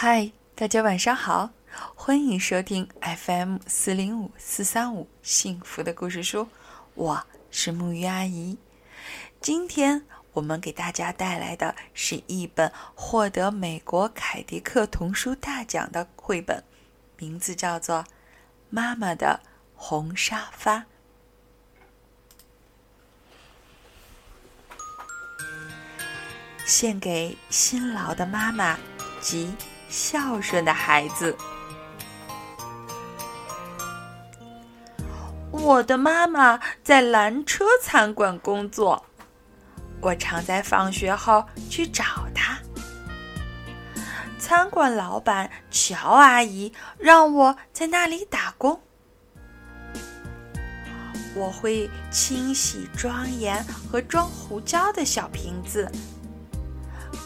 嗨，大家晚上好，欢迎收听 FM 四零五四三五幸福的故事书，我是木鱼阿姨。今天我们给大家带来的是一本获得美国凯迪克童书大奖的绘本，名字叫做《妈妈的红沙发》，献给辛劳的妈妈及。孝顺的孩子。我的妈妈在蓝车餐馆工作，我常在放学后去找她。餐馆老板乔阿姨让我在那里打工。我会清洗装盐和装胡椒的小瓶子，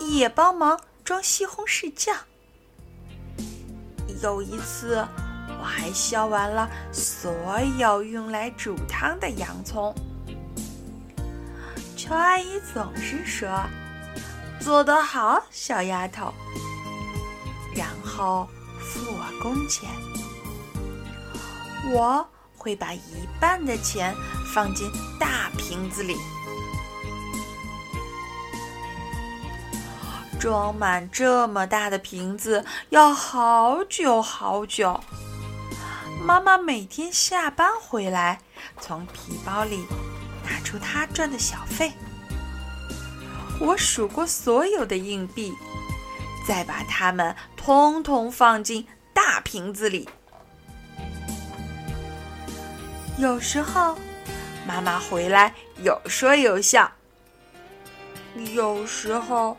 也帮忙装西红柿酱。有一次，我还削完了所有用来煮汤的洋葱。乔阿姨总是说：“做得好，小丫头。”然后付我工钱。我会把一半的钱放进大瓶子里。装满这么大的瓶子要好久好久。妈妈每天下班回来，从皮包里拿出她赚的小费。我数过所有的硬币，再把它们通通放进大瓶子里。有时候，妈妈回来有说有笑；有时候，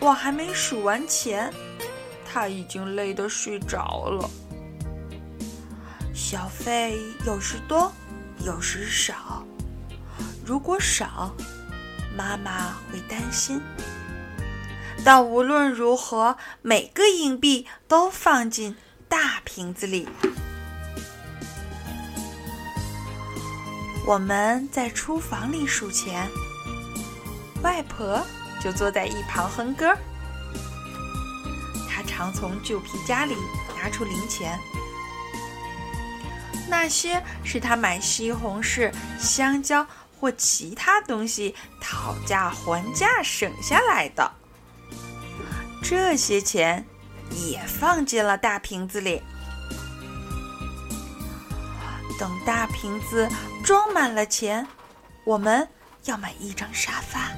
我还没数完钱，他已经累得睡着了。小费有时多，有时少。如果少，妈妈会担心。但无论如何，每个硬币都放进大瓶子里。我们在厨房里数钱，外婆。就坐在一旁哼歌。他常从旧皮夹里拿出零钱，那些是他买西红柿、香蕉或其他东西讨价还价省下来的。这些钱也放进了大瓶子里。等大瓶子装满了钱，我们要买一张沙发。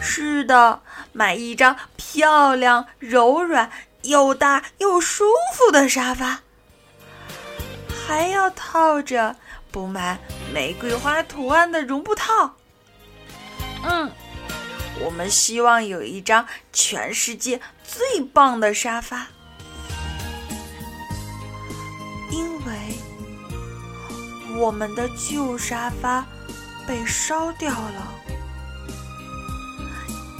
是的，买一张漂亮、柔软、又大又舒服的沙发，还要套着布满玫瑰花图案的绒布套。嗯，我们希望有一张全世界最棒的沙发，因为我们的旧沙发被烧掉了。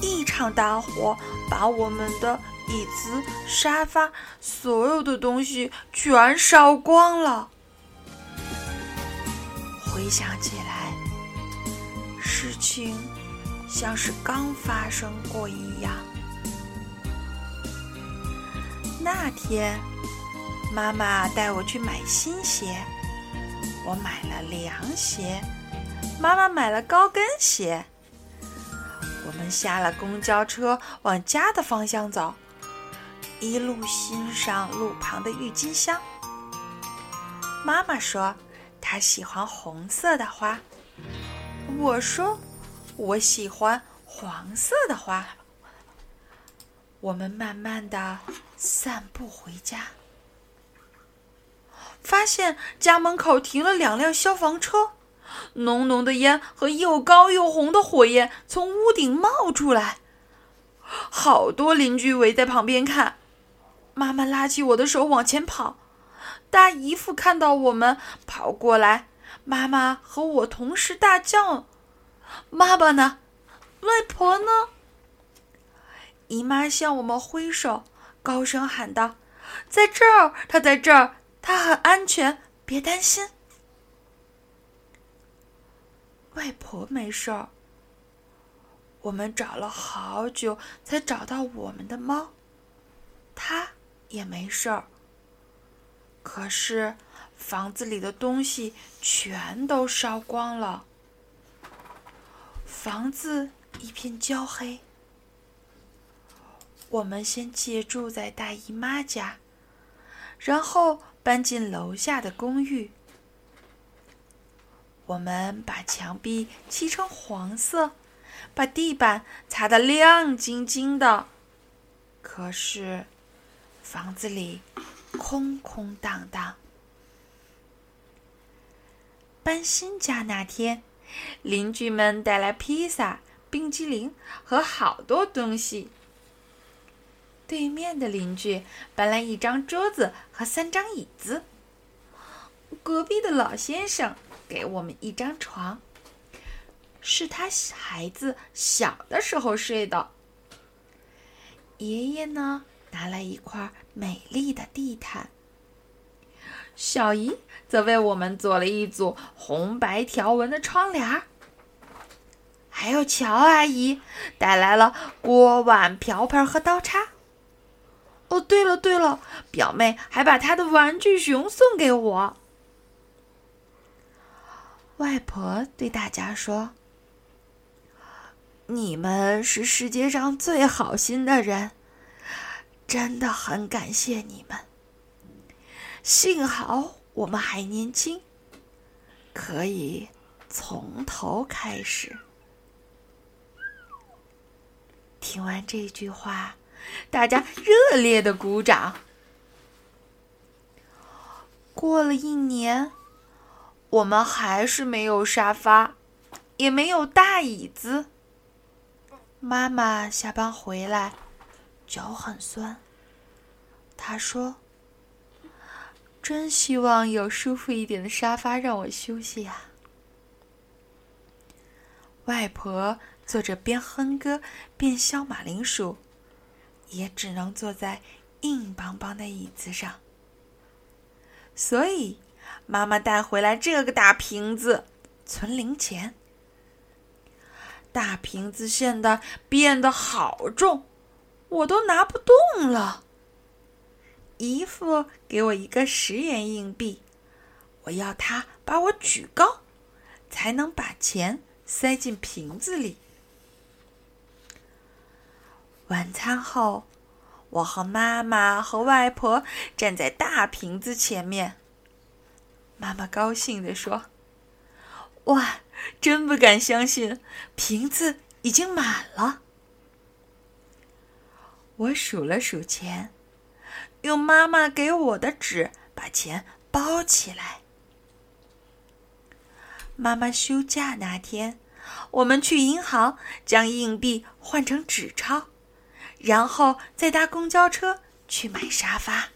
一场大火把我们的椅子、沙发，所有的东西全烧光了。回想起来，事情像是刚发生过一样。那天，妈妈带我去买新鞋，我买了凉鞋，妈妈买了高跟鞋。下了公交车，往家的方向走，一路欣赏路旁的郁金香。妈妈说她喜欢红色的花，我说我喜欢黄色的花。我们慢慢的散步回家，发现家门口停了两辆消防车。浓浓的烟和又高又红的火焰从屋顶冒出来，好多邻居围在旁边看。妈妈拉起我的手往前跑，大姨夫看到我们跑过来，妈妈和我同时大叫：“爸爸呢？外婆呢？”姨妈向我们挥手，高声喊道：“在这儿，她在这儿，她很安全，别担心。”外婆没事儿。我们找了好久才找到我们的猫，它也没事儿。可是房子里的东西全都烧光了，房子一片焦黑。我们先借住在大姨妈家，然后搬进楼下的公寓。我们把墙壁漆成黄色，把地板擦得亮晶晶的。可是，房子里空空荡荡。搬新家那天，邻居们带来披萨、冰激凌和好多东西。对面的邻居搬来一张桌子和三张椅子。隔壁的老先生给我们一张床，是他孩子小的时候睡的。爷爷呢，拿来一块美丽的地毯。小姨则为我们做了一组红白条纹的窗帘儿。还有乔阿姨带来了锅碗瓢盆和刀叉。哦，对了对了，表妹还把她的玩具熊送给我。外婆对大家说：“你们是世界上最好心的人，真的很感谢你们。幸好我们还年轻，可以从头开始。”听完这句话。大家热烈的鼓掌。过了一年，我们还是没有沙发，也没有大椅子。妈妈下班回来，脚很酸。她说：“真希望有舒服一点的沙发让我休息呀。”外婆坐着边哼歌边削马铃薯。也只能坐在硬邦邦的椅子上，所以妈妈带回来这个大瓶子存零钱。大瓶子现在变得好重，我都拿不动了。姨父给我一个十元硬币，我要他把我举高，才能把钱塞进瓶子里。晚餐后，我和妈妈和外婆站在大瓶子前面。妈妈高兴地说：“哇，真不敢相信，瓶子已经满了。”我数了数钱，用妈妈给我的纸把钱包起来。妈妈休假那天，我们去银行将硬币换成纸钞。然后再搭公交车去买沙发。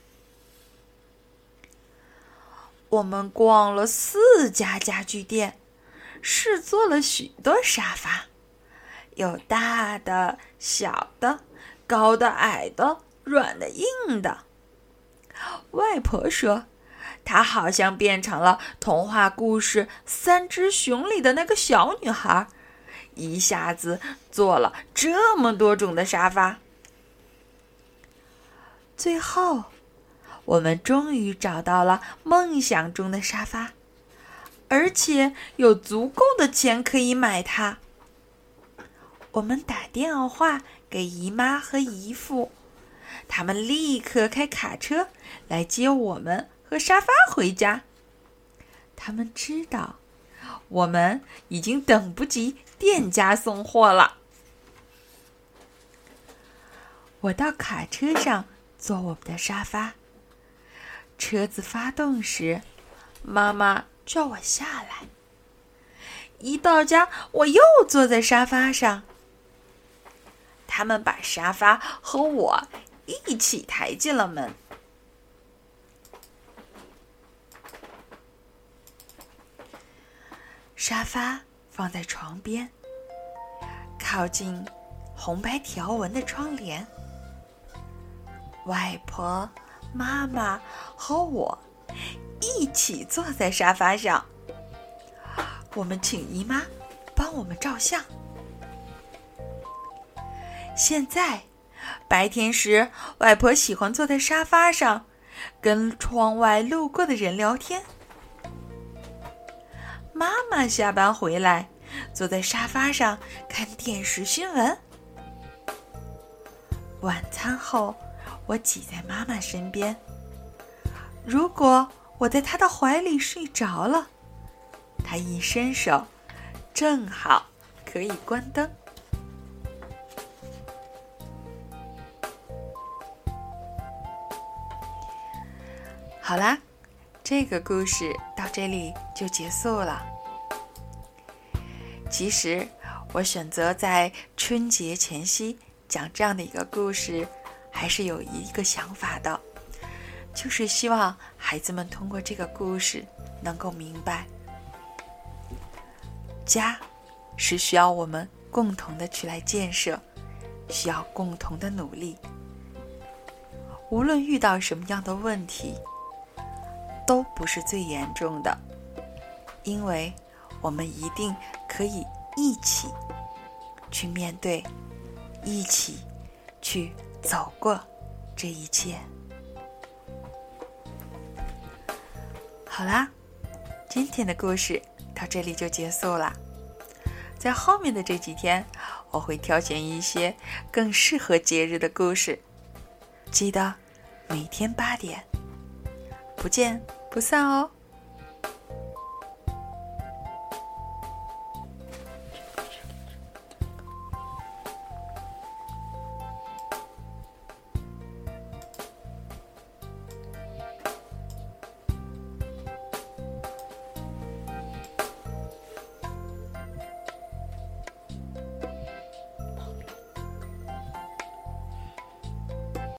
我们逛了四家家具店，试坐了许多沙发，有大的、小的、高的、矮的、软的、硬的。外婆说，她好像变成了童话故事《三只熊》里的那个小女孩，一下子坐了这么多种的沙发。最后，我们终于找到了梦想中的沙发，而且有足够的钱可以买它。我们打电话给姨妈和姨父，他们立刻开卡车来接我们和沙发回家。他们知道我们已经等不及店家送货了。我到卡车上。坐我们的沙发。车子发动时，妈妈叫我下来。一到家，我又坐在沙发上。他们把沙发和我一起抬进了门。沙发放在床边，靠近红白条纹的窗帘。外婆、妈妈和我一起坐在沙发上。我们请姨妈帮我们照相。现在，白天时，外婆喜欢坐在沙发上，跟窗外路过的人聊天。妈妈下班回来，坐在沙发上看电视新闻。晚餐后，我挤在妈妈身边。如果我在她的怀里睡着了，她一伸手，正好可以关灯。好啦，这个故事到这里就结束了。其实，我选择在春节前夕讲这样的一个故事，还是有一个想法的，就是希望孩子们通过这个故事能够明白，家是需要我们共同的去来建设，需要共同的努力。无论遇到什么样的问题。都不是最严重的，因为我们一定可以一起去面对，一起去走过这一切。好啦，今天的故事到这里就结束了。在后面的这几天，我会挑选一些更适合节日的故事，记得每天八点。不见不散哦。